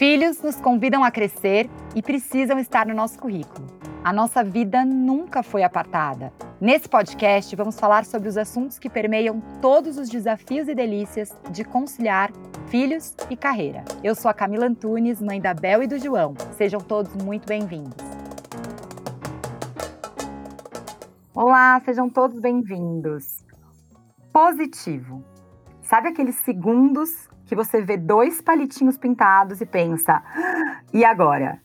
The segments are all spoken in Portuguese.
Filhos nos convidam a crescer e precisam estar no nosso currículo. A nossa vida nunca foi apartada. Nesse podcast, vamos falar sobre os assuntos que permeiam todos os desafios e delícias de conciliar filhos e carreira. Eu sou a Camila Antunes, mãe da Bel e do João. Sejam todos muito bem-vindos. Olá, sejam todos bem-vindos. Positivo. Sabe aqueles segundos que você vê dois palitinhos pintados e pensa: ah, e agora?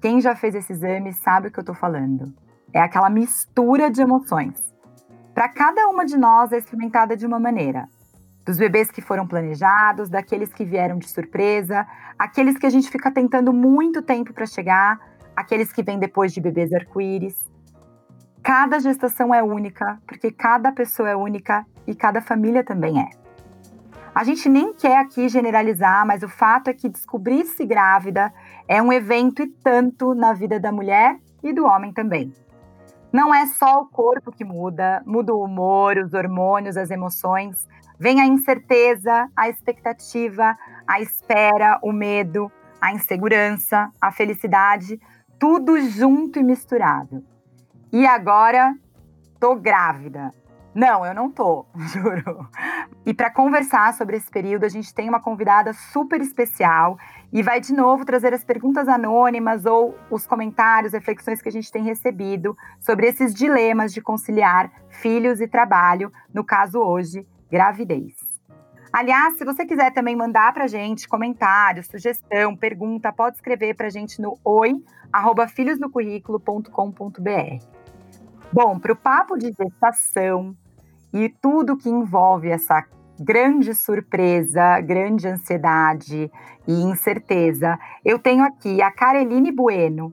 Quem já fez esse exame sabe o que eu estou falando. É aquela mistura de emoções. Para cada uma de nós é experimentada de uma maneira. Dos bebês que foram planejados, daqueles que vieram de surpresa, aqueles que a gente fica tentando muito tempo para chegar, aqueles que vêm depois de bebês arco-íris. Cada gestação é única, porque cada pessoa é única e cada família também é. A gente nem quer aqui generalizar, mas o fato é que descobrir-se grávida é um evento e tanto na vida da mulher e do homem também. Não é só o corpo que muda, muda o humor, os hormônios, as emoções. Vem a incerteza, a expectativa, a espera, o medo, a insegurança, a felicidade, tudo junto e misturado. E agora, tô grávida. Não, eu não tô, juro. E para conversar sobre esse período, a gente tem uma convidada super especial e vai de novo trazer as perguntas anônimas ou os comentários, reflexões que a gente tem recebido sobre esses dilemas de conciliar filhos e trabalho, no caso hoje, gravidez. Aliás, se você quiser também mandar para gente comentário, sugestão, pergunta, pode escrever para gente no oi@filhosnocurriculo.com.br. Bom, para o papo de gestação, e tudo que envolve essa grande surpresa, grande ansiedade e incerteza. Eu tenho aqui a Caroline Bueno.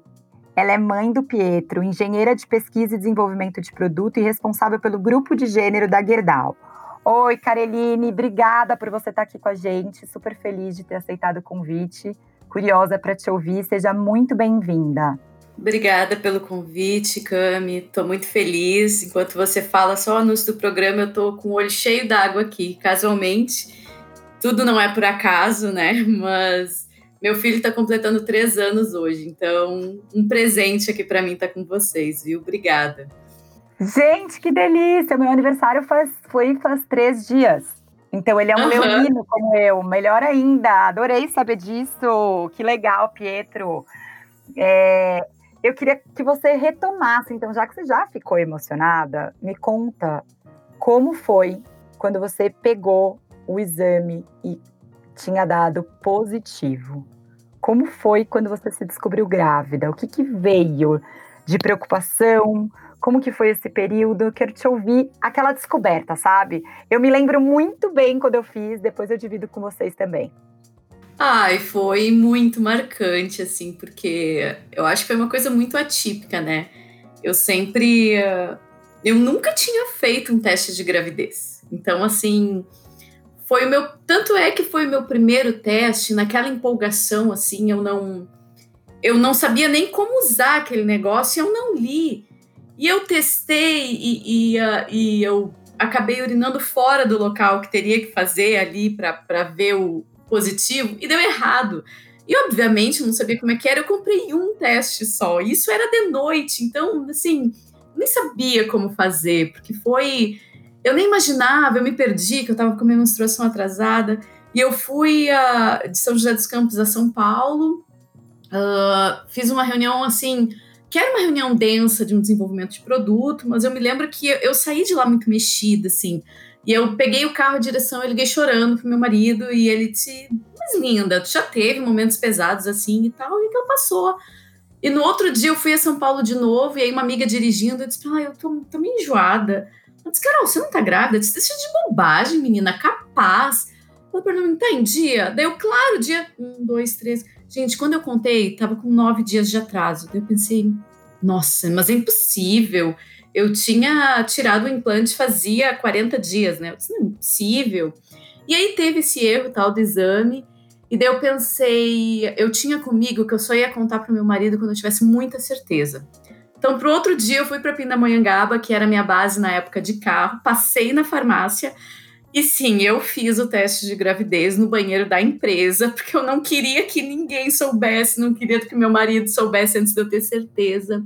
Ela é mãe do Pietro, engenheira de pesquisa e desenvolvimento de produto e responsável pelo grupo de gênero da Gerdau. Oi, Caroline, obrigada por você estar aqui com a gente. Super feliz de ter aceitado o convite. Curiosa para te ouvir. Seja muito bem-vinda. Obrigada pelo convite, Cami. Estou muito feliz. Enquanto você fala só o anúncio do programa, eu estou com o olho cheio d'água aqui, casualmente. Tudo não é por acaso, né? Mas meu filho está completando três anos hoje, então um presente aqui para mim tá com vocês, viu? Obrigada. Gente, que delícia! Meu aniversário faz, foi faz três dias. Então ele é um uhum. leonino como eu, melhor ainda. Adorei saber disso. Que legal, Pietro. É, eu queria que você retomasse, então, já que você já ficou emocionada, me conta como foi quando você pegou o exame e tinha dado positivo. Como foi quando você se descobriu grávida? O que, que veio de preocupação? Como que foi esse período? Eu quero te ouvir aquela descoberta, sabe? Eu me lembro muito bem quando eu fiz, depois eu divido com vocês também. Ai, foi muito marcante, assim, porque eu acho que foi uma coisa muito atípica, né? Eu sempre. Eu nunca tinha feito um teste de gravidez. Então, assim, foi o meu. Tanto é que foi o meu primeiro teste, naquela empolgação, assim, eu não. Eu não sabia nem como usar aquele negócio, eu não li. E eu testei e, e, uh, e eu acabei urinando fora do local que teria que fazer ali para ver o, positivo e deu errado. E obviamente não sabia como é que era, eu comprei um teste só. E isso era de noite, então assim, nem sabia como fazer, porque foi eu nem imaginava, eu me perdi, que eu estava com minha menstruação atrasada. E eu fui uh, de São José dos Campos a São Paulo, uh, fiz uma reunião assim, que era uma reunião densa de um desenvolvimento de produto, mas eu me lembro que eu, eu saí de lá muito mexida, assim. E eu peguei o carro direção, eu liguei chorando pro meu marido e ele disse: Mas linda, tu já teve momentos pesados assim e tal, e então passou. E no outro dia eu fui a São Paulo de novo, e aí uma amiga dirigindo, eu disse: Ah, eu tô, tô meio enjoada. Eu disse: Carol, você não tá grávida? Eu disse: Deixa de bobagem, menina, capaz. Ela perguntou: Tá em dia? Daí eu, claro, dia um, dois, três. Gente, quando eu contei, tava com nove dias de atraso. Daí eu pensei: Nossa, mas é impossível eu tinha tirado o implante fazia 40 dias, né? Eu disse, não, é impossível. E aí teve esse erro tal do exame. E daí eu pensei, eu tinha comigo que eu só ia contar para meu marido quando eu tivesse muita certeza. Então, pro outro dia, eu fui para Pindamonhangaba, que era minha base na época de carro, passei na farmácia E sim, eu fiz o teste de gravidez no banheiro da empresa, porque eu não queria que ninguém soubesse, não queria que meu marido soubesse antes de eu ter certeza.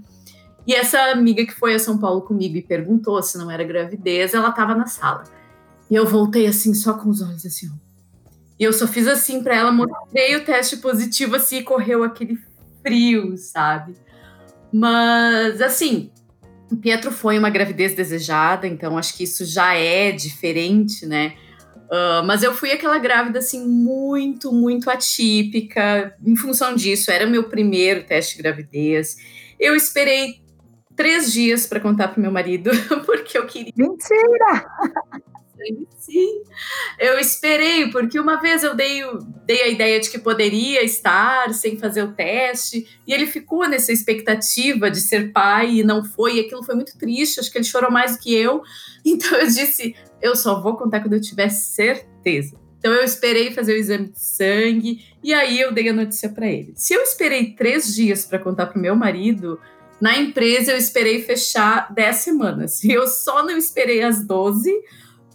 E essa amiga que foi a São Paulo comigo e perguntou se não era gravidez, ela estava na sala. E eu voltei assim, só com os olhos assim. E eu só fiz assim para ela, mostrei o teste positivo assim, e correu aquele frio, sabe? Mas assim, o Pietro foi uma gravidez desejada, então acho que isso já é diferente, né? Uh, mas eu fui aquela grávida assim muito, muito atípica. Em função disso, era meu primeiro teste de gravidez. Eu esperei três dias para contar para meu marido, porque eu queria. Mentira! Sim, eu esperei, porque uma vez eu dei, dei a ideia de que poderia estar sem fazer o teste, e ele ficou nessa expectativa de ser pai e não foi, e aquilo foi muito triste, acho que ele chorou mais do que eu. Então eu disse: eu só vou contar quando eu tiver certeza. Então eu esperei fazer o exame de sangue e aí eu dei a notícia para ele. Se eu esperei três dias para contar para meu marido, na empresa eu esperei fechar dez semanas. Eu só não esperei as 12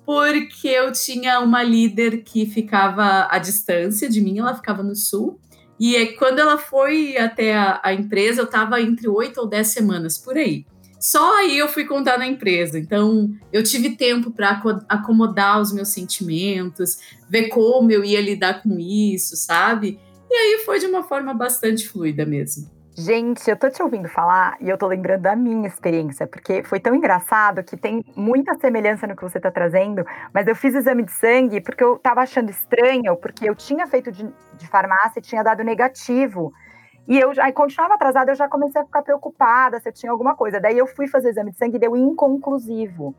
porque eu tinha uma líder que ficava à distância de mim, ela ficava no sul. E quando ela foi até a, a empresa, eu estava entre oito ou dez semanas por aí. Só aí eu fui contar na empresa. Então, eu tive tempo para acomodar os meus sentimentos, ver como eu ia lidar com isso, sabe? E aí foi de uma forma bastante fluida mesmo. Gente, eu tô te ouvindo falar e eu tô lembrando da minha experiência, porque foi tão engraçado que tem muita semelhança no que você tá trazendo, mas eu fiz exame de sangue porque eu tava achando estranho, porque eu tinha feito de, de farmácia e tinha dado negativo. E eu já continuava atrasada, eu já comecei a ficar preocupada se eu tinha alguma coisa. Daí eu fui fazer exame de sangue e deu inconclusivo.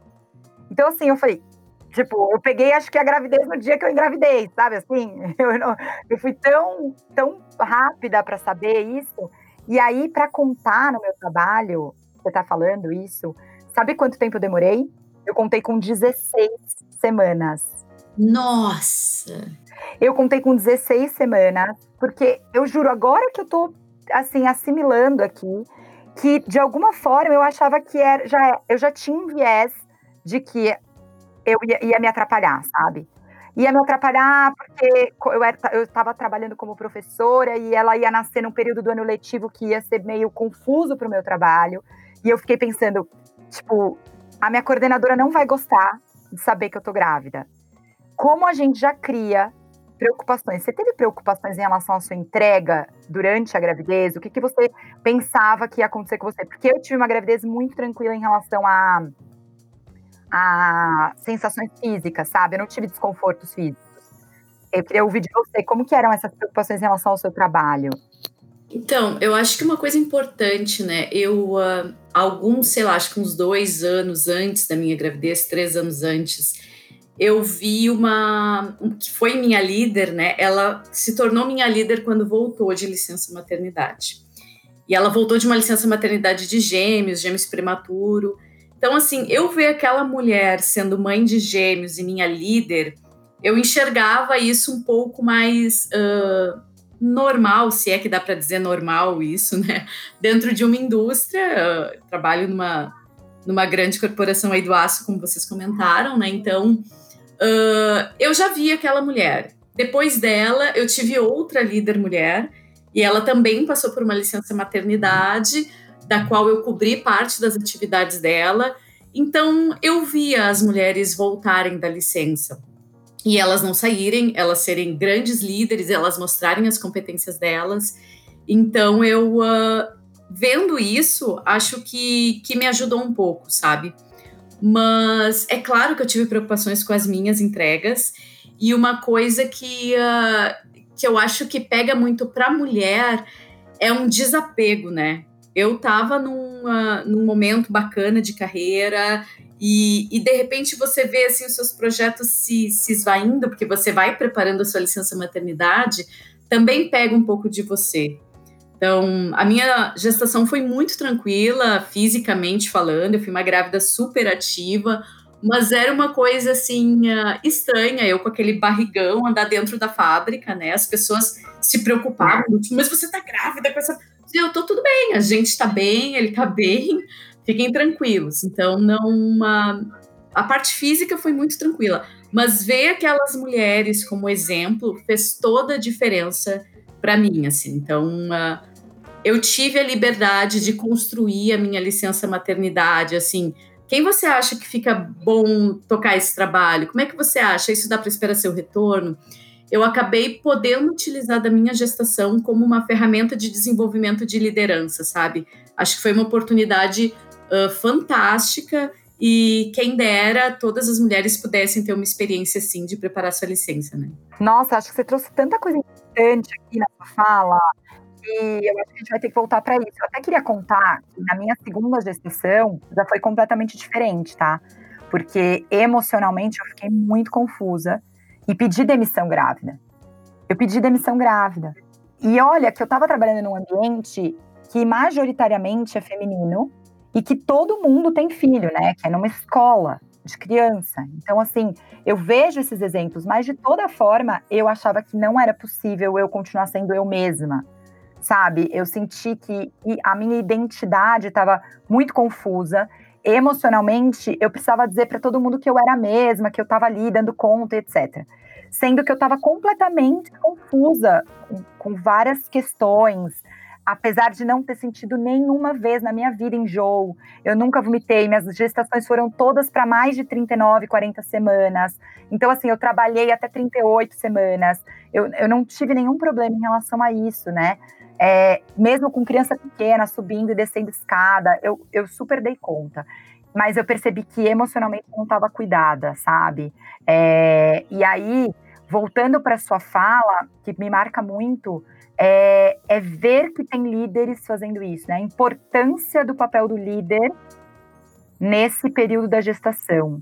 Então, assim, eu falei, tipo, eu peguei acho que a gravidez no dia que eu engravidei, sabe assim? Eu, não, eu fui tão, tão rápida para saber isso e aí, para contar no meu trabalho, você está falando isso, sabe quanto tempo eu demorei? Eu contei com 16 semanas. Nossa! Eu contei com 16 semanas, porque eu juro, agora que eu tô assim, assimilando aqui, que de alguma forma eu achava que era, já, eu já tinha um viés de que eu ia, ia me atrapalhar, sabe? Ia me atrapalhar porque eu estava trabalhando como professora e ela ia nascer num período do ano letivo que ia ser meio confuso para o meu trabalho. E eu fiquei pensando, tipo, a minha coordenadora não vai gostar de saber que eu tô grávida. Como a gente já cria preocupações? Você teve preocupações em relação à sua entrega durante a gravidez? O que, que você pensava que ia acontecer com você? Porque eu tive uma gravidez muito tranquila em relação a a sensações físicas, sabe? Eu não tive desconfortos físicos. Eu queria ouvir de você como que eram essas preocupações em relação ao seu trabalho. Então, eu acho que uma coisa importante, né? Eu, uh, alguns, sei lá, acho que uns dois anos antes da minha gravidez, três anos antes, eu vi uma que foi minha líder, né? Ela se tornou minha líder quando voltou de licença maternidade. E ela voltou de uma licença maternidade de gêmeos, gêmeos prematuro. Então, assim, eu ver aquela mulher sendo mãe de gêmeos e minha líder, eu enxergava isso um pouco mais uh, normal, se é que dá para dizer normal isso, né? Dentro de uma indústria, trabalho numa, numa grande corporação aí do aço, como vocês comentaram, né? Então, uh, eu já vi aquela mulher. Depois dela, eu tive outra líder mulher, e ela também passou por uma licença maternidade da qual eu cobri parte das atividades dela. Então, eu via as mulheres voltarem da licença e elas não saírem, elas serem grandes líderes, elas mostrarem as competências delas. Então, eu, uh, vendo isso, acho que, que me ajudou um pouco, sabe? Mas é claro que eu tive preocupações com as minhas entregas, e uma coisa que, uh, que eu acho que pega muito para mulher é um desapego, né? Eu estava num, uh, num momento bacana de carreira e, e, de repente você vê assim os seus projetos se, se esvaindo, porque você vai preparando a sua licença maternidade, também pega um pouco de você. Então, a minha gestação foi muito tranquila, fisicamente falando, eu fui uma grávida super ativa, mas era uma coisa assim uh, estranha, eu com aquele barrigão andar dentro da fábrica, né? As pessoas se preocupavam, mas você tá grávida com essa eu tô tudo bem, a gente está bem, ele está bem, fiquem tranquilos. Então, não uma... a parte física foi muito tranquila. Mas ver aquelas mulheres como exemplo fez toda a diferença para mim, assim. Então, uh, eu tive a liberdade de construir a minha licença maternidade, assim. Quem você acha que fica bom tocar esse trabalho? Como é que você acha? Isso dá para esperar seu retorno? Eu acabei podendo utilizar da minha gestação como uma ferramenta de desenvolvimento de liderança, sabe? Acho que foi uma oportunidade uh, fantástica e quem dera todas as mulheres pudessem ter uma experiência assim de preparar sua licença, né? Nossa, acho que você trouxe tanta coisa importante aqui na sua fala. E eu acho que a gente vai ter que voltar para isso. Eu até queria contar que na minha segunda gestação já foi completamente diferente, tá? Porque emocionalmente eu fiquei muito confusa e pedi demissão grávida. Eu pedi demissão grávida. E olha que eu estava trabalhando num ambiente que majoritariamente é feminino e que todo mundo tem filho, né? Que é numa escola de criança. Então, assim, eu vejo esses exemplos, mas de toda forma, eu achava que não era possível eu continuar sendo eu mesma, sabe? Eu senti que a minha identidade estava muito confusa. Emocionalmente, eu precisava dizer para todo mundo que eu era a mesma, que eu estava ali dando conta, etc. Sendo que eu estava completamente confusa com, com várias questões, apesar de não ter sentido nenhuma vez na minha vida enjoo, eu nunca vomitei, minhas gestações foram todas para mais de 39, 40 semanas. Então, assim, eu trabalhei até 38 semanas. Eu, eu não tive nenhum problema em relação a isso, né? É, mesmo com criança pequena, subindo e descendo escada, eu, eu super dei conta. Mas eu percebi que emocionalmente não estava cuidada, sabe? É, e aí, voltando para sua fala, que me marca muito, é, é, ver que tem líderes fazendo isso, né? A importância do papel do líder nesse período da gestação.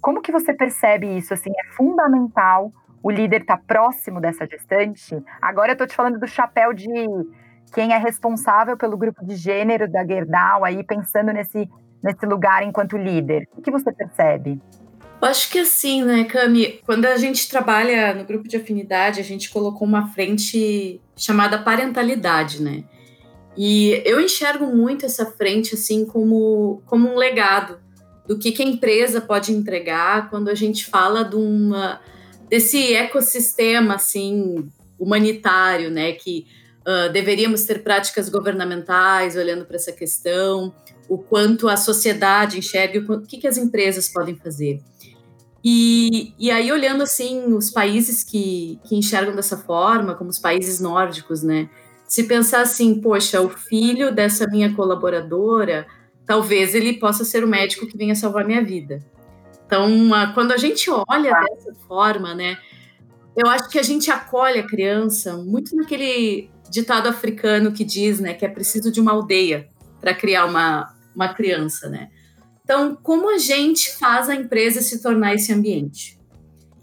Como que você percebe isso? Assim, é fundamental o líder estar tá próximo dessa gestante. Agora eu estou te falando do chapéu de quem é responsável pelo grupo de gênero da Gerdau, aí pensando nesse, nesse lugar enquanto líder. O que você percebe? Eu acho que assim, né, Cami? Quando a gente trabalha no grupo de afinidade, a gente colocou uma frente chamada parentalidade, né? E eu enxergo muito essa frente assim como, como um legado do que, que a empresa pode entregar quando a gente fala de uma, desse ecossistema assim humanitário, né? Que uh, deveríamos ter práticas governamentais olhando para essa questão, o quanto a sociedade enxerga, o que, que as empresas podem fazer. E, e aí, olhando assim, os países que, que enxergam dessa forma, como os países nórdicos, né? Se pensar assim, poxa, o filho dessa minha colaboradora, talvez ele possa ser o médico que venha salvar minha vida. Então, quando a gente olha dessa forma, né? Eu acho que a gente acolhe a criança muito naquele ditado africano que diz, né, que é preciso de uma aldeia para criar uma, uma criança, né? Então, como a gente faz a empresa se tornar esse ambiente?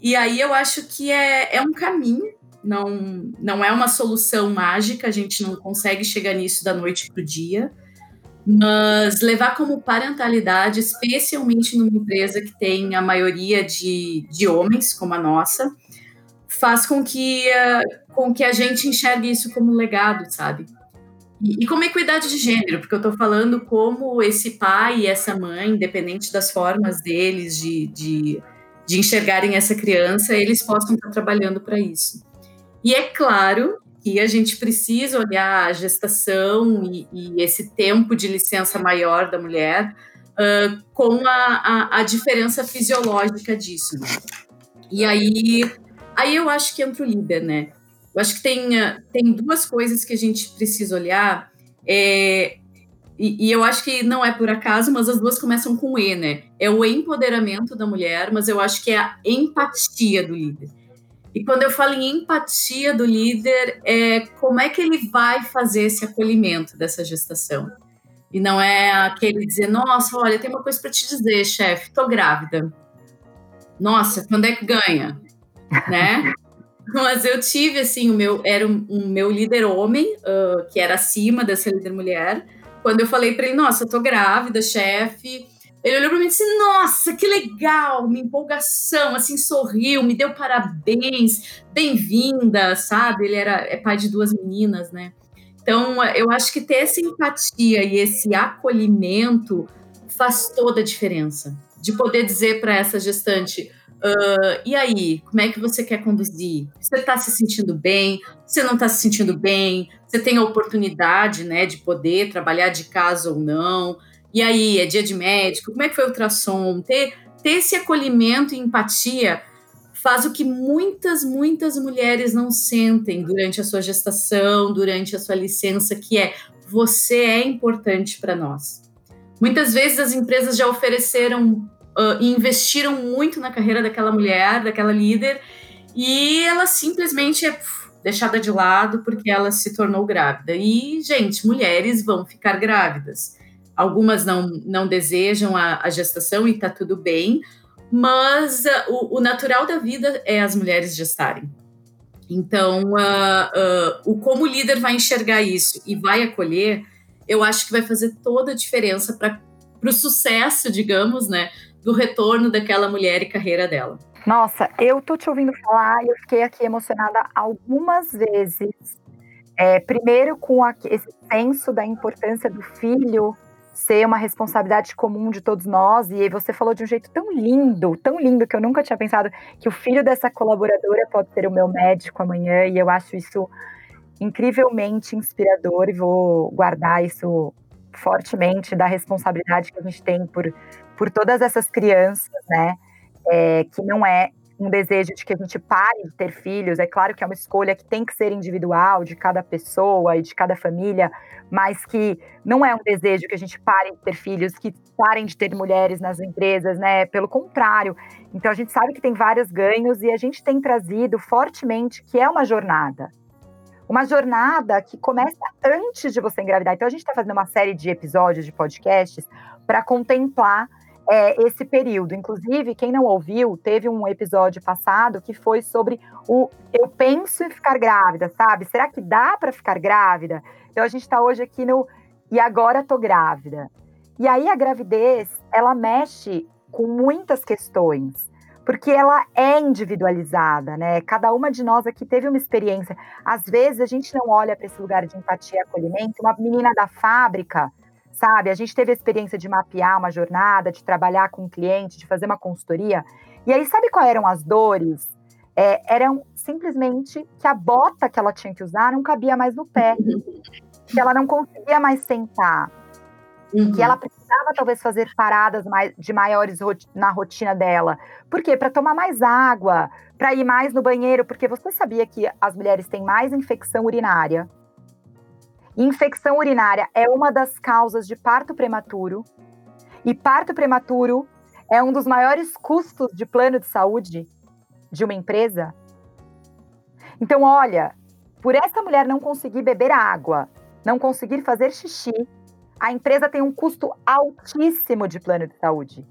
E aí eu acho que é, é um caminho, não, não é uma solução mágica, a gente não consegue chegar nisso da noite para o dia, mas levar como parentalidade, especialmente numa empresa que tem a maioria de, de homens, como a nossa, faz com que, uh, com que a gente enxergue isso como legado, sabe? E, como equidade de gênero, porque eu estou falando como esse pai e essa mãe, independente das formas deles de, de, de enxergarem essa criança, eles possam estar trabalhando para isso. E é claro que a gente precisa olhar a gestação e, e esse tempo de licença maior da mulher uh, com a, a, a, diferença fisiológica disso. Né? E aí, aí eu acho que entra o líder, né? Eu acho que tem, ah, tem duas coisas que a gente precisa olhar, é, e, e, eu acho que não é por acaso, mas as duas começam com E, né? É o empoderamento da mulher, mas eu acho que é a empatia do líder. E quando eu falo em empatia do líder, é como é que ele vai fazer esse acolhimento dessa gestação. E não é aquele dizer, nossa, olha, tem uma coisa para te dizer, chefe, tô grávida. Nossa, quando é que ganha? né? Mas eu tive, assim, o meu, era um, meu líder homem, uh, que era acima dessa líder mulher. Quando eu falei para ele, nossa, eu tô grávida, chefe. Ele olhou para mim e disse: Nossa, que legal, uma empolgação, assim, sorriu, me deu parabéns, bem-vinda, sabe? Ele era é pai de duas meninas, né? Então, eu acho que ter essa empatia e esse acolhimento faz toda a diferença. De poder dizer para essa gestante: Uh, e aí, como é que você quer conduzir? Você está se sentindo bem? Você não está se sentindo bem? Você tem a oportunidade, né, de poder trabalhar de casa ou não? E aí, é dia de médico? Como é que foi o ultrassom? Ter, ter esse acolhimento e empatia faz o que muitas, muitas mulheres não sentem durante a sua gestação, durante a sua licença, que é você é importante para nós. Muitas vezes as empresas já ofereceram uh, investiram muito na carreira daquela mulher, daquela líder, e ela simplesmente é deixada de lado porque ela se tornou grávida. E, gente, mulheres vão ficar grávidas. Algumas não, não desejam a, a gestação e tá tudo bem, mas uh, o, o, natural da vida é as mulheres gestarem. Então, uh, o como o líder vai enxergar isso e vai acolher, eu acho que vai fazer toda a diferença para o sucesso, digamos, né, do retorno daquela mulher e carreira dela. Nossa, eu tô te ouvindo falar e eu fiquei aqui emocionada algumas vezes. É, primeiro com a, esse senso da importância do filho ser uma responsabilidade comum de todos nós. E você falou de um jeito tão lindo, tão lindo, que eu nunca tinha pensado que o filho dessa colaboradora pode ser o meu médico amanhã. E eu acho isso incrivelmente inspirador e vou guardar isso fortemente da responsabilidade que a gente tem por por todas essas crianças, né? É, que não é um desejo de que a gente pare de ter filhos. É claro que é uma escolha que tem que ser individual de cada pessoa e de cada família, mas que não é um desejo que a gente pare de ter filhos, que parem de ter mulheres nas empresas, né? Pelo contrário. Então a gente sabe que tem vários ganhos e a gente tem trazido fortemente que é uma jornada. Uma jornada que começa antes de você engravidar. Então a gente está fazendo uma série de episódios de podcasts para contemplar é, esse período. Inclusive, quem não ouviu, teve um episódio passado que foi sobre o eu penso em ficar grávida, sabe? Será que dá para ficar grávida? Então a gente está hoje aqui no e agora tô grávida. E aí a gravidez, ela mexe com muitas questões, porque ela é individualizada, né? Cada uma de nós aqui teve uma experiência. Às vezes a gente não olha para esse lugar de empatia e acolhimento. Uma menina da fábrica, sabe? A gente teve a experiência de mapear uma jornada, de trabalhar com um cliente, de fazer uma consultoria. E aí, sabe quais eram as dores? É, eram simplesmente que a bota que ela tinha que usar não cabia mais no pé, que ela não conseguia mais sentar, uhum. que ela precisava talvez fazer paradas mais, de maiores na rotina dela. Por quê? Para tomar mais água, para ir mais no banheiro, porque você sabia que as mulheres têm mais infecção urinária Infecção urinária é uma das causas de parto prematuro. E parto prematuro é um dos maiores custos de plano de saúde de uma empresa. Então, olha, por essa mulher não conseguir beber água, não conseguir fazer xixi, a empresa tem um custo altíssimo de plano de saúde.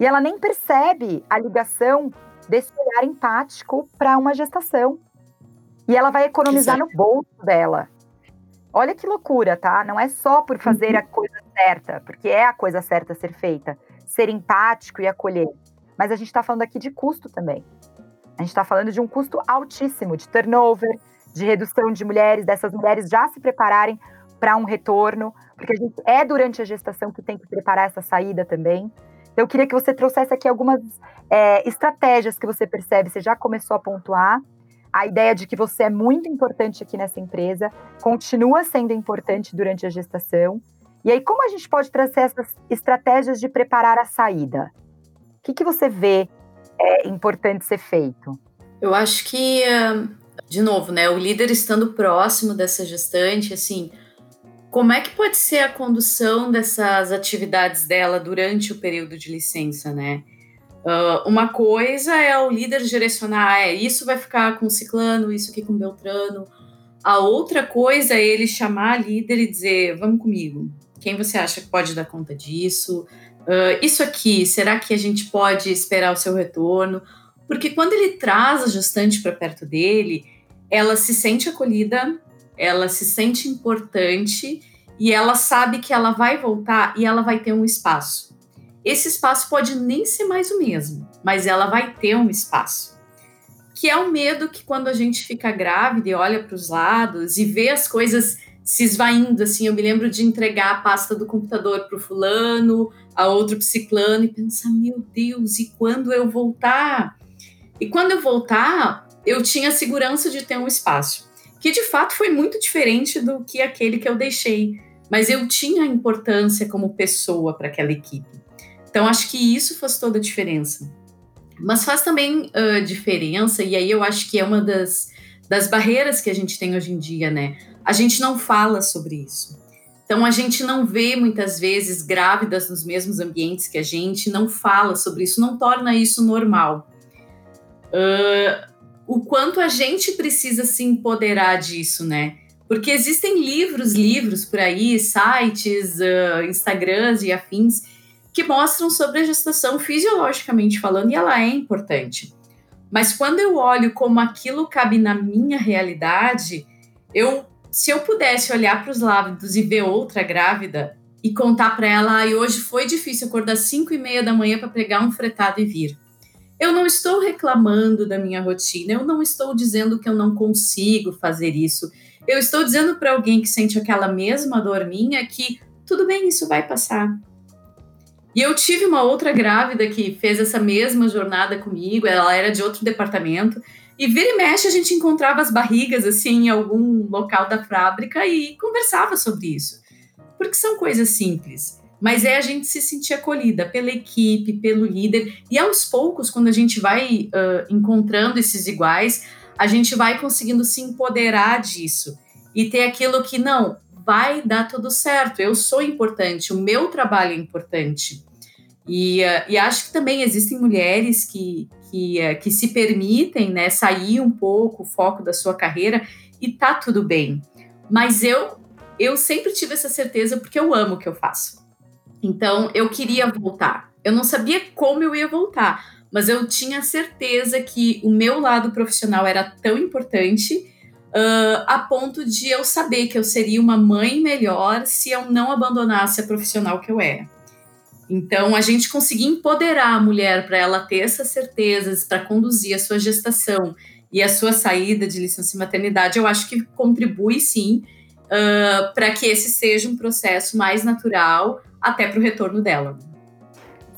E ela nem percebe a ligação desse olhar empático para uma gestação. E ela vai economizar Exato. no bolso dela. Olha que loucura, tá? Não é só por fazer uhum. a coisa certa, porque é a coisa certa a ser feita, ser empático e acolher. Mas a gente está falando aqui de custo também. A gente está falando de um custo altíssimo de turnover, de redução de mulheres, dessas mulheres já se prepararem para um retorno, porque a gente é durante a gestação que tem que preparar essa saída também. Então, eu queria que você trouxesse aqui algumas é, estratégias que você percebe, você já começou a pontuar, a ideia de que você é muito importante aqui nessa empresa, continua sendo importante durante a gestação. E aí, como a gente pode trazer essas estratégias de preparar a saída? O que, que você vê é importante ser feito? Eu acho que, de novo, né, o líder estando próximo dessa gestante, assim, como é que pode ser a condução dessas atividades dela durante o período de licença, né? Uh, uma coisa é o líder direcionar, ah, é, isso vai ficar com ciclano, isso aqui com beltrano. A outra coisa é ele chamar a líder e dizer, vamos comigo, quem você acha que pode dar conta disso? Uh, isso aqui, será que a gente pode esperar o seu retorno? Porque quando ele traz a gestante para perto dele, ela se sente acolhida, ela se sente importante e ela sabe que ela vai voltar e ela vai ter um espaço esse espaço pode nem ser mais o mesmo, mas ela vai ter um espaço. Que é o medo que quando a gente fica grávida e olha para os lados e vê as coisas se esvaindo, assim, eu me lembro de entregar a pasta do computador para o fulano, a outro psiclano e pensar, meu Deus, e quando eu voltar? E quando eu voltar, eu tinha segurança de ter um espaço, que de fato foi muito diferente do que aquele que eu deixei, mas eu tinha importância como pessoa para aquela equipe. Então acho que isso faz toda a diferença. Mas faz também uh, diferença, e aí eu acho que é uma das, das barreiras que a gente tem hoje em dia, né? A gente não fala sobre isso. Então, a gente não vê muitas vezes grávidas nos mesmos ambientes que a gente, não fala sobre isso, não torna isso normal. Uh, o quanto a gente precisa se empoderar disso, né? Porque existem livros, livros por aí, sites, uh, Instagrams e afins, que mostram sobre a gestação fisiologicamente falando, e ela é importante. Mas quando eu olho como aquilo cabe na minha realidade, eu se eu pudesse olhar para os lábios e ver outra grávida e contar para ela, e hoje foi difícil acordar 5 e meia da manhã para pegar um fretado e vir. Eu não estou reclamando da minha rotina, eu não estou dizendo que eu não consigo fazer isso. Eu estou dizendo para alguém que sente aquela mesma dor minha que tudo bem, isso vai passar. E eu tive uma outra grávida que fez essa mesma jornada comigo, ela era de outro departamento, e vira e mexe a gente encontrava as barrigas assim em algum local da fábrica e conversava sobre isso. Porque são coisas simples, mas é a gente se sentir acolhida pela equipe, pelo líder, e aos poucos, quando a gente vai uh, encontrando esses iguais, a gente vai conseguindo se empoderar disso e ter aquilo que não vai dar tudo certo. Eu sou importante, o meu trabalho é importante. E, uh, e acho que também existem mulheres que, que, uh, que se permitem né, sair um pouco o foco da sua carreira e tá tudo bem. Mas eu, eu sempre tive essa certeza porque eu amo o que eu faço. Então eu queria voltar. Eu não sabia como eu ia voltar, mas eu tinha certeza que o meu lado profissional era tão importante uh, a ponto de eu saber que eu seria uma mãe melhor se eu não abandonasse a profissional que eu era. Então, a gente conseguir empoderar a mulher para ela ter essas certezas, para conduzir a sua gestação e a sua saída de licença maternidade, eu acho que contribui sim uh, para que esse seja um processo mais natural até para o retorno dela.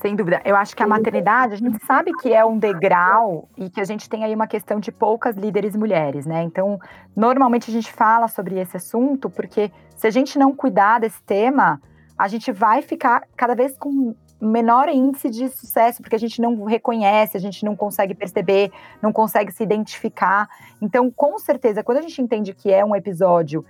Sem dúvida. Eu acho que a maternidade, a gente sabe que é um degrau e que a gente tem aí uma questão de poucas líderes mulheres, né? Então, normalmente a gente fala sobre esse assunto porque se a gente não cuidar desse tema, a gente vai ficar cada vez com menor índice de sucesso, porque a gente não reconhece, a gente não consegue perceber, não consegue se identificar. Então, com certeza, quando a gente entende que é um episódio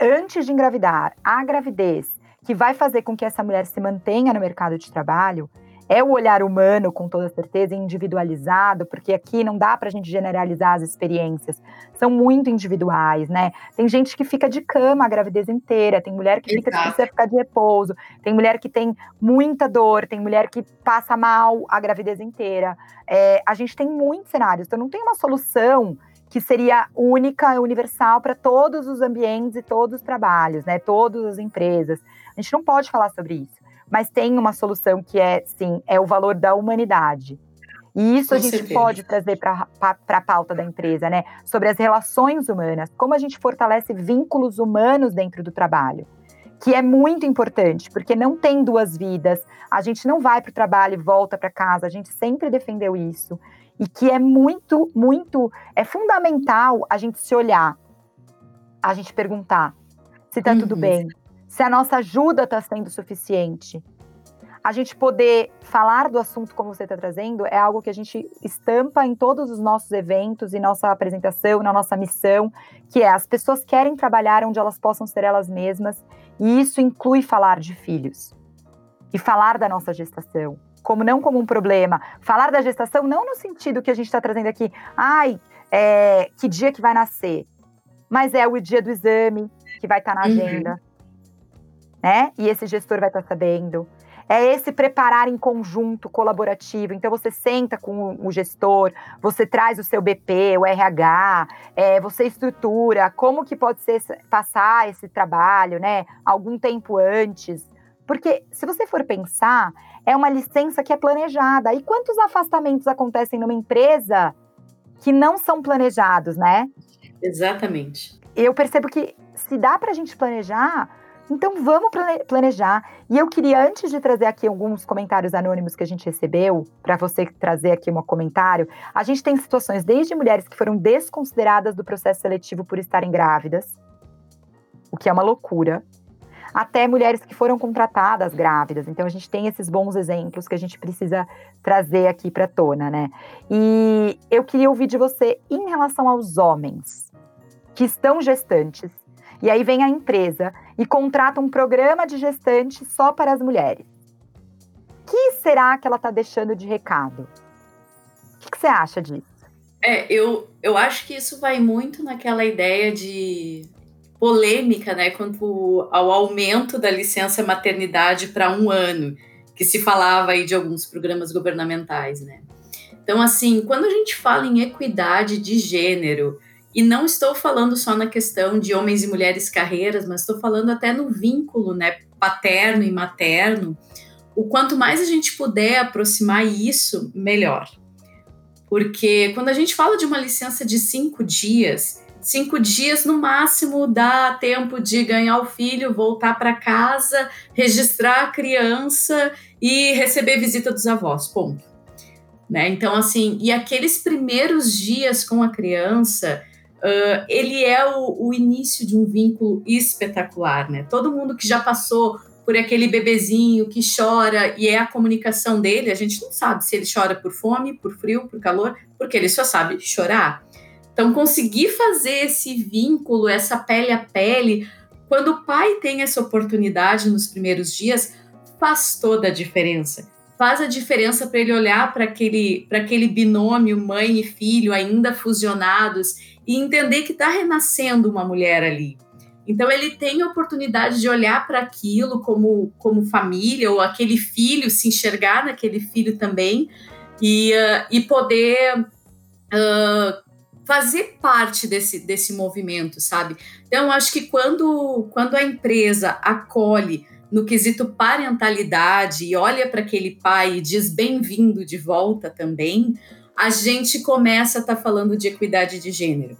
antes de engravidar, a gravidez, que vai fazer com que essa mulher se mantenha no mercado de trabalho, é o olhar humano, com toda certeza, individualizado, porque aqui não dá para a gente generalizar as experiências, são muito individuais, né? Tem gente que fica de cama a gravidez inteira, tem mulher que fica, precisa ficar de repouso, tem mulher que tem muita dor, tem mulher que passa mal a gravidez inteira. É, a gente tem muitos cenários, então não tem uma solução que seria única, universal para todos os ambientes e todos os trabalhos, né? Todas as empresas. A gente não pode falar sobre isso mas tem uma solução que é, sim, é o valor da humanidade. E isso Com a gente certeza. pode trazer para a pauta da empresa, né? Sobre as relações humanas, como a gente fortalece vínculos humanos dentro do trabalho, que é muito importante, porque não tem duas vidas, a gente não vai para o trabalho e volta para casa, a gente sempre defendeu isso. E que é muito, muito, é fundamental a gente se olhar, a gente perguntar se está uhum. tudo bem, se a nossa ajuda está sendo suficiente. A gente poder falar do assunto como você está trazendo é algo que a gente estampa em todos os nossos eventos e nossa apresentação, na nossa missão, que é as pessoas querem trabalhar onde elas possam ser elas mesmas, e isso inclui falar de filhos e falar da nossa gestação, como não como um problema, falar da gestação não no sentido que a gente está trazendo aqui, ai, é, que dia que vai nascer, mas é o dia do exame que vai estar tá na uhum. agenda né? E esse gestor vai estar sabendo. É esse preparar em conjunto, colaborativo. Então, você senta com o gestor, você traz o seu BP, o RH, é, você estrutura como que pode ser passar esse trabalho, né? Algum tempo antes. Porque, se você for pensar, é uma licença que é planejada. E quantos afastamentos acontecem numa empresa que não são planejados, né? Exatamente. Eu percebo que se dá para a gente planejar, Então vamos planejar. E eu queria, antes de trazer aqui alguns comentários anônimos que a gente recebeu, para você trazer aqui um comentário, a gente tem situações desde mulheres que foram desconsideradas do processo seletivo por estarem grávidas, o que é uma loucura, até mulheres que foram contratadas grávidas. Então a gente tem esses bons exemplos que a gente precisa trazer aqui para tona, né? E eu queria ouvir de você em relação aos homens que estão gestantes e aí vem a empresa e contrata um programa de gestante só para as mulheres. O que será que ela está deixando de recado? O que, você acha disso? É, eu, eu acho que isso vai muito naquela ideia de polêmica, né, quanto ao aumento da licença maternidade para um ano, que se falava aí de alguns programas governamentais, né. Então, assim, quando a gente fala em equidade de gênero, e não estou falando só na questão de homens e mulheres carreiras, mas estou falando até no vínculo, né, paterno e materno. O quanto mais a gente puder aproximar isso, melhor. Porque quando a gente fala de uma licença de cinco dias, cinco dias no máximo dá tempo de ganhar o filho, voltar para casa, registrar a criança e receber visita dos avós, ponto. Né? Então, assim, e aqueles primeiros dias com a criança, Uh, ele é o, o, início de um vínculo espetacular, né? Todo mundo que já passou por aquele bebezinho que chora e é a comunicação dele, a gente não sabe se ele chora por fome, por frio, por calor, porque ele só sabe chorar. Então, conseguir fazer esse vínculo, essa pele a pele, quando o pai tem essa oportunidade nos primeiros dias, faz toda a diferença. Faz a diferença para ele olhar para aquele, aquele binômio mãe e filho ainda fusionados e entender que está renascendo uma mulher ali. Então ele tem a oportunidade de olhar para aquilo como, como família, ou aquele filho, se enxergar naquele filho também, e, uh, e poder uh, fazer parte desse, desse movimento, sabe? Então, acho que quando, quando a empresa acolhe no quesito parentalidade e olha para aquele pai e diz bem-vindo de volta também, a gente começa a estar tá falando de equidade de gênero.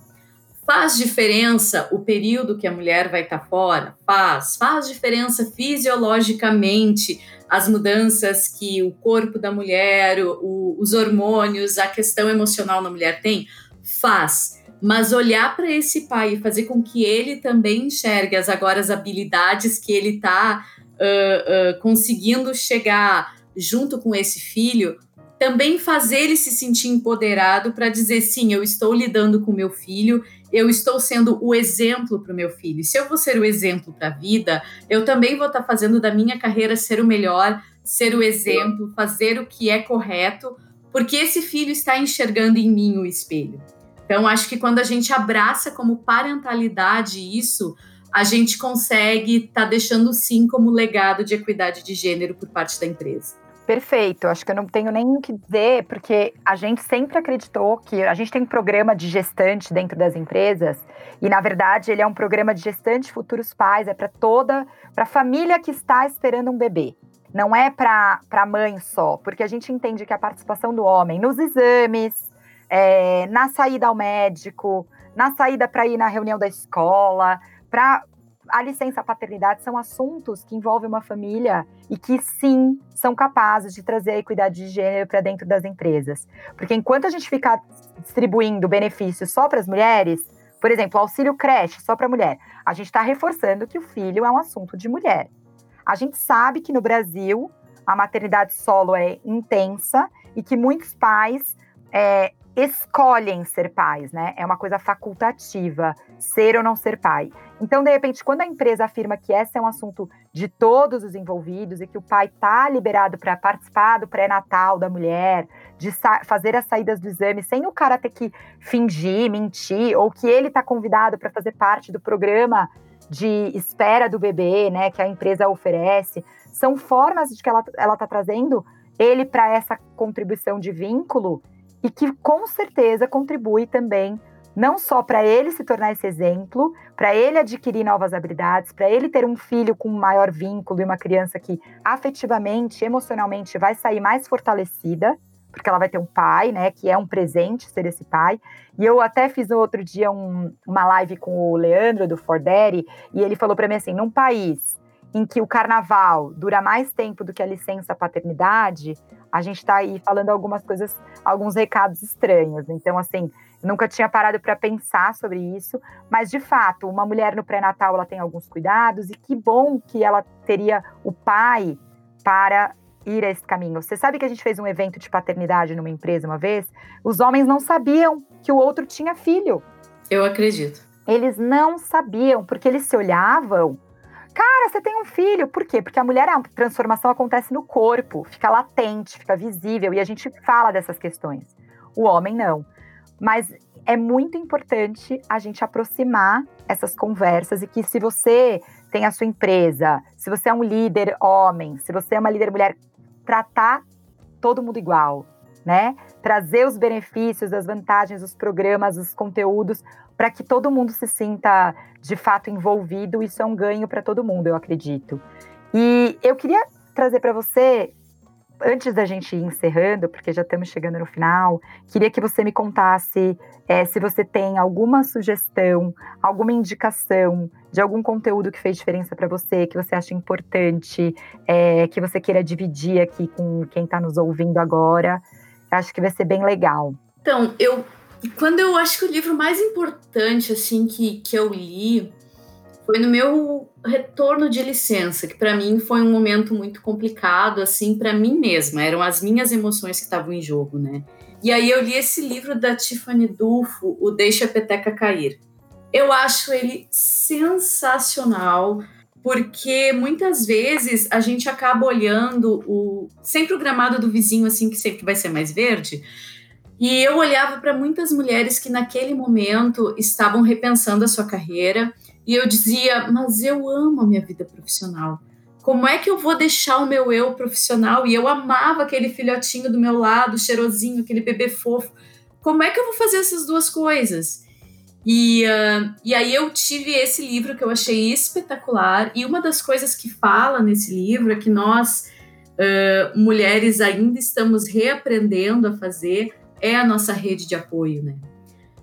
Faz diferença o período que a mulher vai estar tá fora? Faz. Faz diferença fisiologicamente as mudanças que o corpo da mulher, o, os hormônios, a questão emocional na mulher tem? Faz. Mas olhar para esse pai e fazer com que ele também enxergue as agora as habilidades que ele está uh, uh, conseguindo chegar junto com esse filho, também fazer ele se sentir empoderado para dizer sim, eu estou lidando com meu filho, eu estou sendo o exemplo para o meu filho. Se eu vou ser o exemplo para a vida, eu também vou estar tá fazendo da minha carreira ser o melhor, ser o exemplo, fazer o que é correto, porque esse filho está enxergando em mim o espelho. Então, acho que quando a gente abraça como parentalidade isso, a gente consegue estar tá deixando sim como legado de equidade de gênero por parte da empresa. Perfeito, acho que eu não tenho nem o que dizer, porque a gente sempre acreditou que a gente tem um programa de gestante dentro das empresas, e na verdade ele é um programa de gestante futuros pais, é para toda, para a família que está esperando um bebê. Não é para a mãe só, porque a gente entende que a participação do homem nos exames, é, na saída ao médico, na saída para ir na reunião da escola, para a licença paternidade são assuntos que envolvem uma família e que sim são capazes de trazer a equidade de gênero para dentro das empresas. Porque enquanto a gente ficar distribuindo benefícios só para as mulheres, por exemplo, auxílio creche só para mulher, a gente está reforçando que o filho é um assunto de mulher. A gente sabe que no Brasil a maternidade solo é intensa e que muitos pais é, escolhem ser pais, né? É uma coisa facultativa, ser ou não ser pai. Então, de repente, quando a empresa afirma que esse é um assunto de todos os envolvidos e que o pai está liberado para participar do pré-natal da mulher, de fazer as saídas do exame sem o cara ter que fingir, mentir, ou que ele está convidado para fazer parte do programa de espera do bebê, né, que a empresa oferece, são formas de que ela está trazendo ele para essa contribuição de vínculo e que com certeza contribui também não só para ele se tornar esse exemplo, para ele adquirir novas habilidades, para ele ter um filho com maior vínculo e uma criança que afetivamente, emocionalmente vai sair mais fortalecida, porque ela vai ter um pai, né, que é um presente ser esse pai. E eu até fiz outro dia um, uma live com o Leandro do Forderi, e ele falou para mim assim, num país em que o carnaval dura mais tempo do que a licença paternidade, a gente está aí falando algumas coisas, alguns recados estranhos. Então, assim, nunca tinha parado para pensar sobre isso, mas de fato, uma mulher no pré-natal ela tem alguns cuidados e que bom que ela teria o pai para ir a esse caminho. Você sabe que a gente fez um evento de paternidade numa empresa uma vez? Os homens não sabiam que o outro tinha filho. Eu acredito. Eles não sabiam, porque eles se olhavam Cara, você tem um filho. Por quê? Porque a mulher, a transformação acontece no corpo, fica latente, fica visível, e a gente fala dessas questões. O homem não. Mas é muito importante a gente aproximar essas conversas e que se você tem a sua empresa, se você é um líder homem, se você é uma líder mulher, tratar todo mundo igual, né? Trazer os benefícios, as vantagens, os programas, os conteúdos para que todo mundo se sinta de fato envolvido. Isso é um ganho para todo mundo, eu acredito. E eu queria trazer para você, antes da gente ir encerrando, porque já estamos chegando no final, queria que você me contasse é, se você tem alguma sugestão, alguma indicação de algum conteúdo que fez diferença para você, que você acha importante, é, que você queira dividir aqui com quem está nos ouvindo agora. Acho que vai ser bem legal. Então, eu quando eu acho que o livro mais importante assim que, que eu li foi no meu retorno de licença, que para mim foi um momento muito complicado assim para mim mesma, eram as minhas emoções que estavam em jogo, né? E aí eu li esse livro da Tiffany Dufo, O Deixa a Peteca Cair. Eu acho ele sensacional, porque muitas vezes a gente acaba olhando o sempre o gramado do vizinho assim que sempre vai ser mais verde, e eu olhava para muitas mulheres que naquele momento estavam repensando a sua carreira e eu dizia: Mas eu amo a minha vida profissional. Como é que eu vou deixar o meu eu profissional? E eu amava aquele filhotinho do meu lado, cheirosinho, aquele bebê fofo. Como é que eu vou fazer essas duas coisas? E, uh, e aí eu tive esse livro que eu achei espetacular. E uma das coisas que fala nesse livro é que nós, uh, mulheres, ainda estamos reaprendendo a fazer é a nossa rede de apoio, né?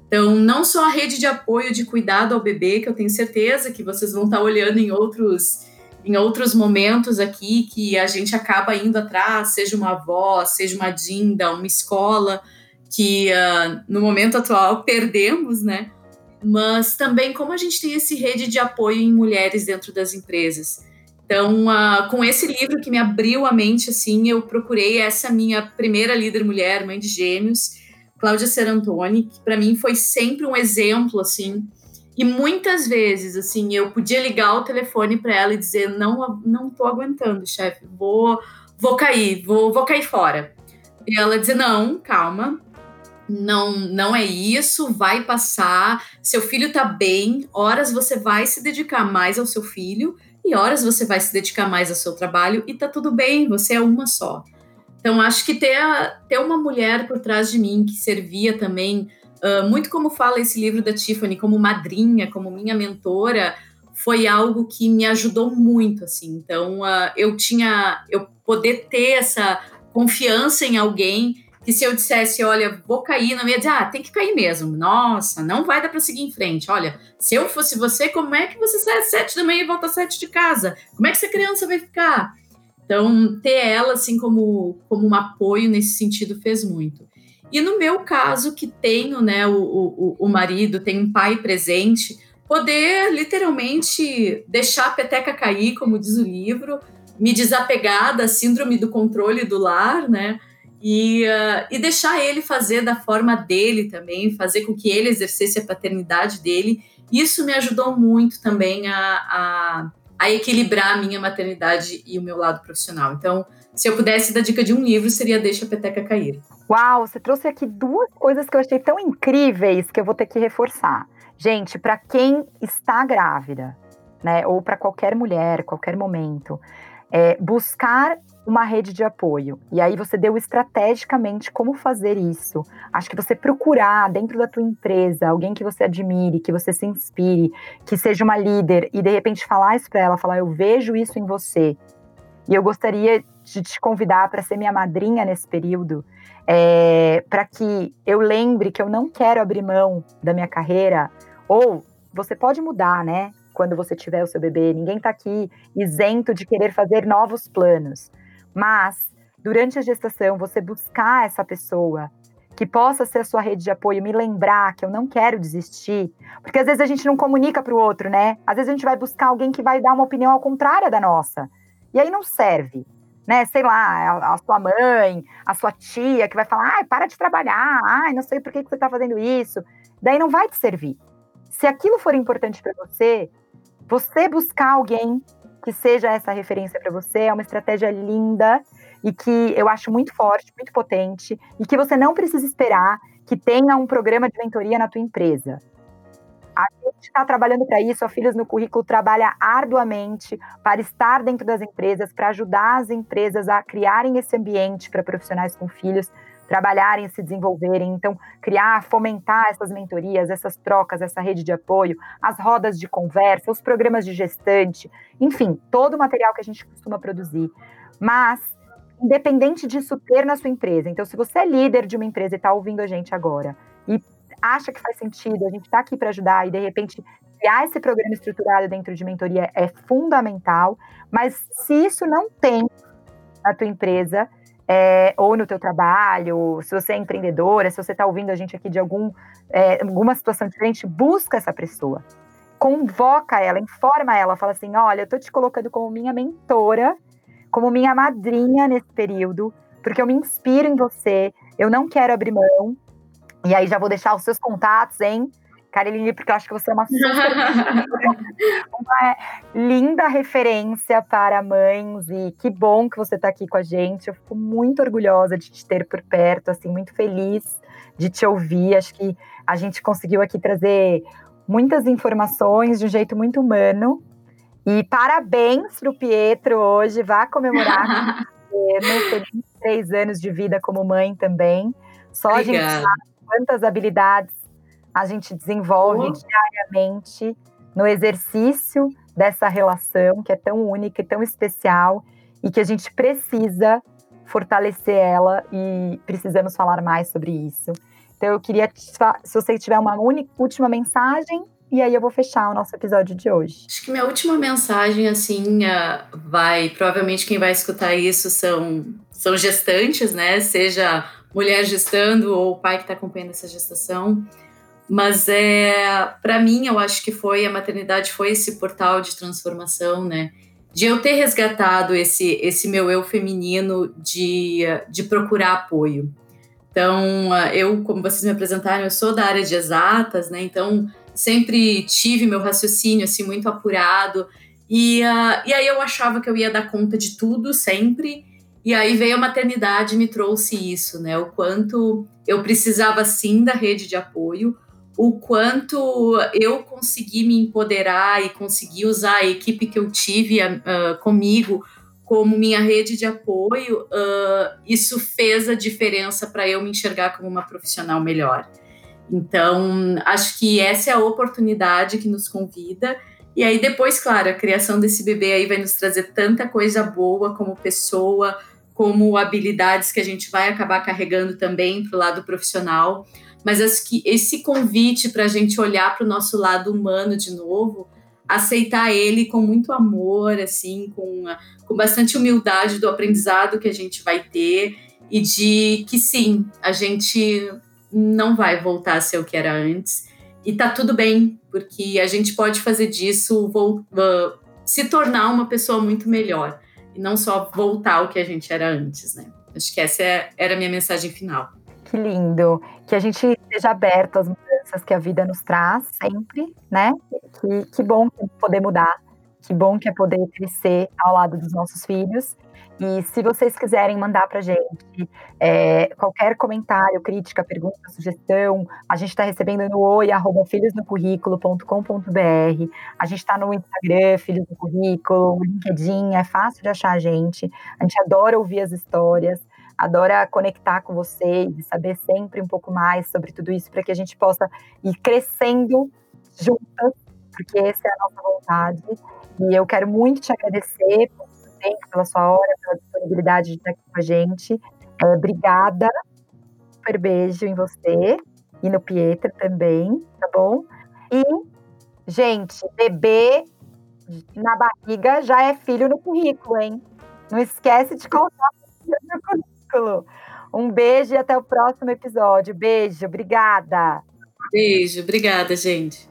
Então, não só a rede de apoio de cuidado ao bebê, que eu tenho certeza que vocês vão estar olhando em outros em outros momentos aqui que a gente acaba indo atrás, seja uma avó, seja uma dinda, uma escola, que uh, no momento atual perdemos, né? Mas também como a gente tem esse rede de apoio em mulheres dentro das empresas. Então, uh, com esse livro que me abriu a mente, assim, eu procurei essa minha primeira líder mulher, mãe de gêmeos, Cláudia Serantoni, que para mim foi sempre um exemplo, assim. E muitas vezes, assim, eu podia ligar o telefone para ela e dizer: não, não tô aguentando, chefe, vou, vou cair, vou, vou cair fora. E ela dizer: não, calma, não, não é isso, vai passar. Seu filho tá bem, horas você vai se dedicar mais ao seu filho e horas você vai se dedicar mais ao seu trabalho e tá tudo bem, você é uma só. Então, acho que ter, a, ter uma mulher por trás de mim que servia também, uh, muito como fala esse livro da Tiffany, como madrinha, como minha mentora, foi algo que me ajudou muito, assim. Então, uh, eu tinha, eu poder ter essa confiança em alguém que se eu dissesse, olha, vou cair, não ia dizer, ah, tem que cair mesmo. Nossa, não vai dar para seguir em frente. Olha, se eu fosse você, como é que você sai às sete da manhã e volta às sete de casa? Como é que essa criança vai ficar? Então, ter ela, assim, como, como um apoio nesse sentido fez muito. E no meu caso, que tenho, né, o, o, o marido, tem um pai presente, poder literalmente deixar a peteca cair, como diz o livro, me desapegar da síndrome do controle do lar, né? e, uh, e deixar ele fazer da forma dele também, fazer com que ele exercesse a paternidade dele. Isso me ajudou muito também a, a, a equilibrar a minha maternidade e o meu lado profissional. Então, se eu pudesse dar dica de um livro, seria Deixa a Peteca Cair. Uau, você trouxe aqui duas coisas que eu achei tão incríveis que eu vou ter que reforçar. Gente, para quem está grávida, né, ou para qualquer mulher, qualquer momento, é, buscar uma rede de apoio. E aí você deu estrategicamente como fazer isso. Acho que você procurar dentro da tua empresa alguém que você admire, que você se inspire, que seja uma líder e de repente falar isso para ela, falar eu vejo isso em você. E eu gostaria de te convidar para ser minha madrinha nesse período, é, para que eu lembre que eu não quero abrir mão da minha carreira. Ou você pode mudar, né? Quando você tiver o seu bebê, ninguém está aqui isento de querer fazer novos planos. Mas, durante a gestação, você buscar essa pessoa que possa ser a sua rede de apoio, me lembrar que eu não quero desistir, porque às vezes a gente não comunica para o outro, né? Às vezes a gente vai buscar alguém que vai dar uma opinião ao contrário da nossa, e aí não serve, né? Sei lá, a, a sua mãe, a sua tia que vai falar, ai, para de trabalhar, ai, não sei por que, que você está fazendo isso, daí não vai te servir. Se aquilo for importante para você, você buscar alguém que seja essa referência para você é uma estratégia linda e que eu acho muito forte, muito potente, e que você não precisa esperar que tenha um programa de mentoria na tua empresa. A gente está trabalhando para isso, a Filhos no Currículo trabalha arduamente para estar dentro das empresas, para ajudar as empresas a criarem esse ambiente para profissionais com filhos trabalharem, se desenvolverem. Então, criar, fomentar essas mentorias, essas trocas, essa rede de apoio, as rodas de conversa, os programas de gestante, enfim, todo o material que a gente costuma produzir. Mas independente disso ter na sua empresa. Então, se você é líder de uma empresa e está ouvindo a gente agora e acha que faz sentido, a gente está aqui para ajudar e de repente criar esse programa estruturado dentro de mentoria é fundamental. Mas se isso não tem na tua empresa é, ou no teu trabalho, se você é empreendedora, se você está ouvindo a gente aqui de algum, é, alguma situação diferente, busca essa pessoa. Convoca ela, informa ela, fala assim: olha, eu estou te colocando como minha mentora como minha madrinha nesse período, porque eu me inspiro em você, eu não quero abrir mão. E aí já vou deixar os seus contatos, hein? Caroline, porque eu acho que você é uma uma linda referência para mães e que bom que você está aqui com a gente. Eu fico muito orgulhosa de te ter por perto, assim, muito feliz de te ouvir. Acho que a gente conseguiu aqui trazer muitas informações de um jeito muito humano e parabéns para o Pietro hoje, vá comemorar com três anos de vida como mãe também. Só Obrigada. a gente sabe quantas habilidades a gente desenvolve oh. diariamente no exercício dessa relação que é tão única e tão especial e que a gente precisa fortalecer ela e precisamos falar mais sobre isso. Então eu queria, se você tiver uma única, última mensagem, e aí eu vou fechar o nosso episódio de hoje. Acho que minha última mensagem, assim, vai. Provavelmente quem vai escutar isso são, são gestantes, né? Seja mulher gestando ou pai que está acompanhando essa gestação. Mas é, para mim, eu acho que foi a maternidade foi esse portal de transformação, né? De eu ter resgatado esse, esse meu eu feminino de, de procurar apoio. Então, eu, como vocês me apresentaram, eu sou da área de exatas, né? Então, sempre tive meu raciocínio assim muito apurado e, uh, e aí eu achava que eu ia dar conta de tudo sempre e aí veio a maternidade e me trouxe isso, né? O quanto eu precisava sim da rede de apoio, o quanto eu consegui me empoderar e consegui usar a equipe que eu tive uh, comigo como minha rede de apoio, uh, isso fez a diferença para eu me enxergar como uma profissional melhor. Então, acho que essa é a oportunidade que nos convida. E aí, depois, claro, a criação desse bebê aí vai nos trazer tanta coisa boa como pessoa, como habilidades que a gente vai acabar carregando também para o lado profissional. Mas acho que esse convite para a gente olhar para o nosso lado humano de novo, aceitar ele com muito amor, assim, com, com bastante humildade do aprendizado que a gente vai ter e de que sim, a gente não vai voltar a ser o que era antes. E tá tudo bem, porque a gente pode fazer disso vou, uh, se tornar uma pessoa muito melhor e não só voltar ao que a gente era antes, né? Acho que essa é, era a minha mensagem final. Que lindo. Que a gente esteja aberto às mudanças que a vida nos traz sempre, né? Que, que bom poder mudar. Que bom que é poder crescer ao lado dos nossos filhos e se vocês quiserem mandar para gente é, qualquer comentário, crítica, pergunta, sugestão, a gente está recebendo no oi, arroba. A gente está no Instagram, Filhos no Currículo, LinkedIn, é fácil de achar a gente. A gente adora ouvir as histórias, adora conectar com vocês e saber sempre um pouco mais sobre tudo isso, para que a gente possa ir crescendo juntas, porque essa é a nossa vontade. E eu quero muito te agradecer por tempo, pela sua hora, pela disponibilidade de estar aqui com a gente. É, obrigada. Super beijo em você e no Pietro também, tá bom? E Gente, bebê na barriga já é filho no currículo, hein? Não esquece de currículo. Um beijo e até o próximo episódio. Beijo, obrigada. Beijo, obrigada, gente.